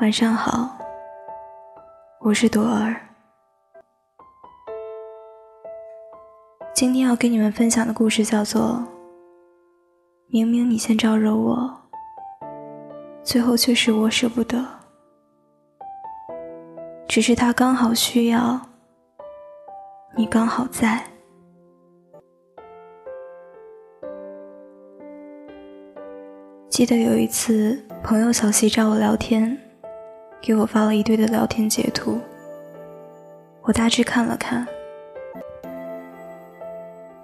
晚上好，我是朵儿。今天要跟你们分享的故事叫做《明明你先招惹我，最后却是我舍不得》，只是他刚好需要，你刚好在。记得有一次，朋友小西找我聊天。给我发了一堆的聊天截图，我大致看了看。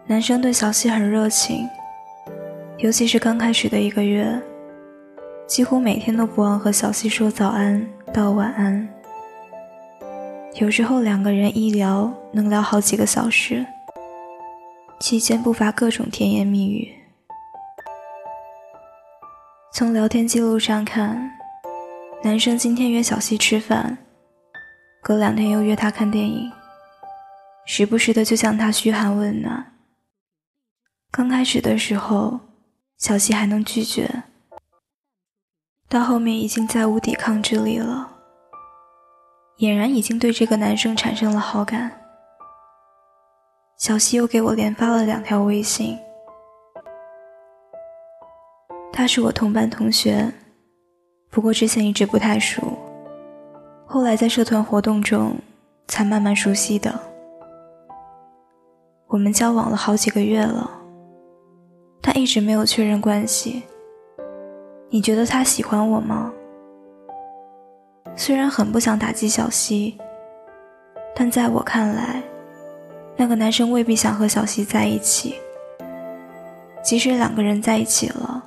男生对小西很热情，尤其是刚开始的一个月，几乎每天都不忘和小西说早安到晚安。有时候两个人一聊能聊好几个小时，期间不乏各种甜言蜜语。从聊天记录上看。男生今天约小西吃饭，隔两天又约她看电影，时不时的就向她嘘寒问暖。刚开始的时候，小西还能拒绝，到后面已经再无抵抗之力了，俨然已经对这个男生产生了好感。小西又给我连发了两条微信，他是我同班同学。不过之前一直不太熟，后来在社团活动中才慢慢熟悉的。我们交往了好几个月了，他一直没有确认关系。你觉得他喜欢我吗？虽然很不想打击小西，但在我看来，那个男生未必想和小西在一起。即使两个人在一起了，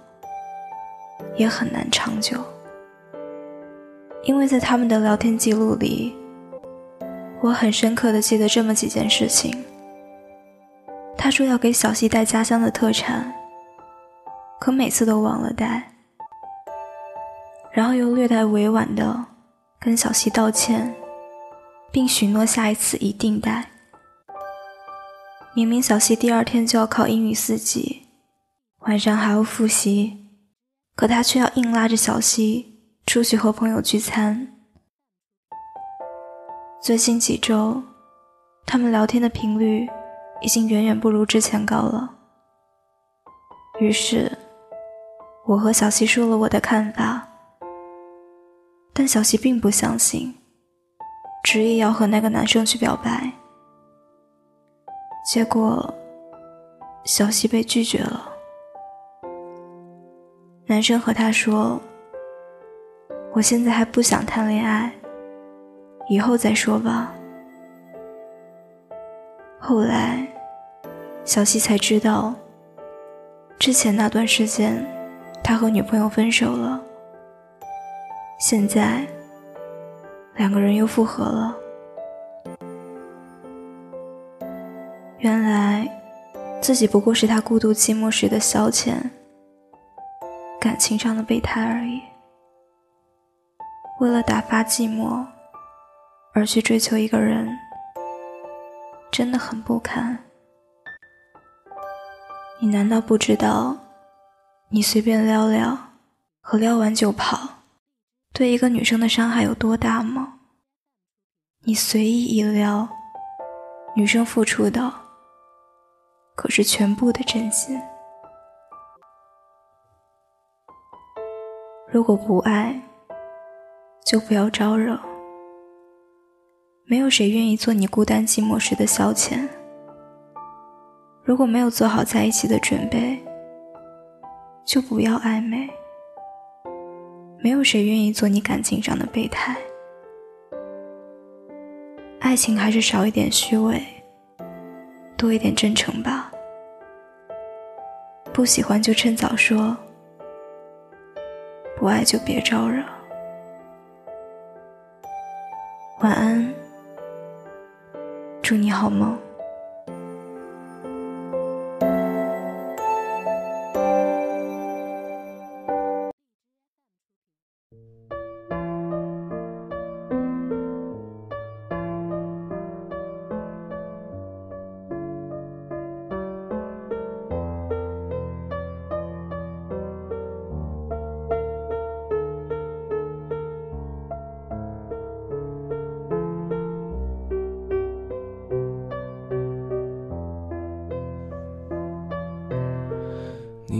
也很难长久。因为在他们的聊天记录里，我很深刻的记得这么几件事情。他说要给小西带家乡的特产，可每次都忘了带，然后又略带委婉的跟小西道歉，并许诺下一次一定带。明明小西第二天就要考英语四级，晚上还要复习，可他却要硬拉着小西。出去和朋友聚餐，最近几周，他们聊天的频率已经远远不如之前高了。于是，我和小西说了我的看法，但小西并不相信，执意要和那个男生去表白。结果，小西被拒绝了。男生和他说。我现在还不想谈恋爱，以后再说吧。后来，小西才知道，之前那段时间，他和女朋友分手了。现在，两个人又复合了。原来，自己不过是他孤独寂寞时的消遣，感情上的备胎而已。为了打发寂寞而去追求一个人，真的很不堪。你难道不知道，你随便撩撩和撩完就跑，对一个女生的伤害有多大吗？你随意一撩，女生付出的可是全部的真心。如果不爱，就不要招惹，没有谁愿意做你孤单寂寞时的消遣。如果没有做好在一起的准备，就不要暧昧。没有谁愿意做你感情上的备胎。爱情还是少一点虚伪，多一点真诚吧。不喜欢就趁早说，不爱就别招惹。晚安，祝你好梦。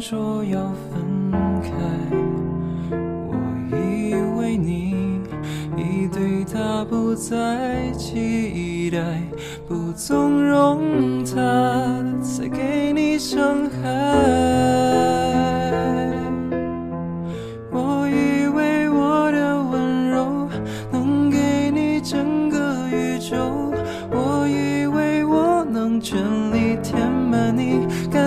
说要分开，我以为你已对他不再期待，不纵容他再给你伤害。我以为我的温柔能给你整个宇宙，我以为我能全力填满你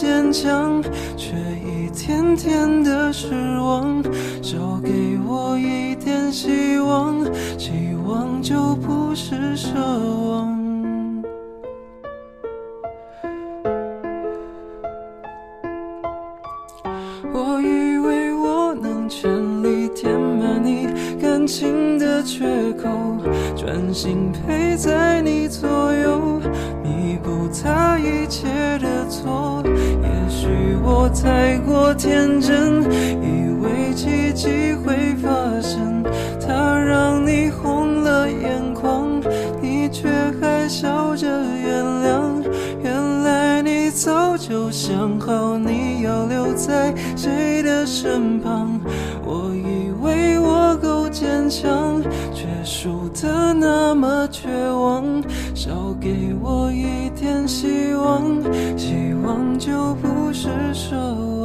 坚强，却一天天的失望。少给我一点希望，希望就不是奢望。我以为我能全力填满你感情的缺口，专心陪在你左右，弥补他一切的错。我太过天真，以为奇迹会发生，他让你红了眼眶，你却还笑着原谅。原来你早就想好你要留在谁的身旁。我以为我够坚强，却输得那么绝望。少给我一希望希望就不是奢望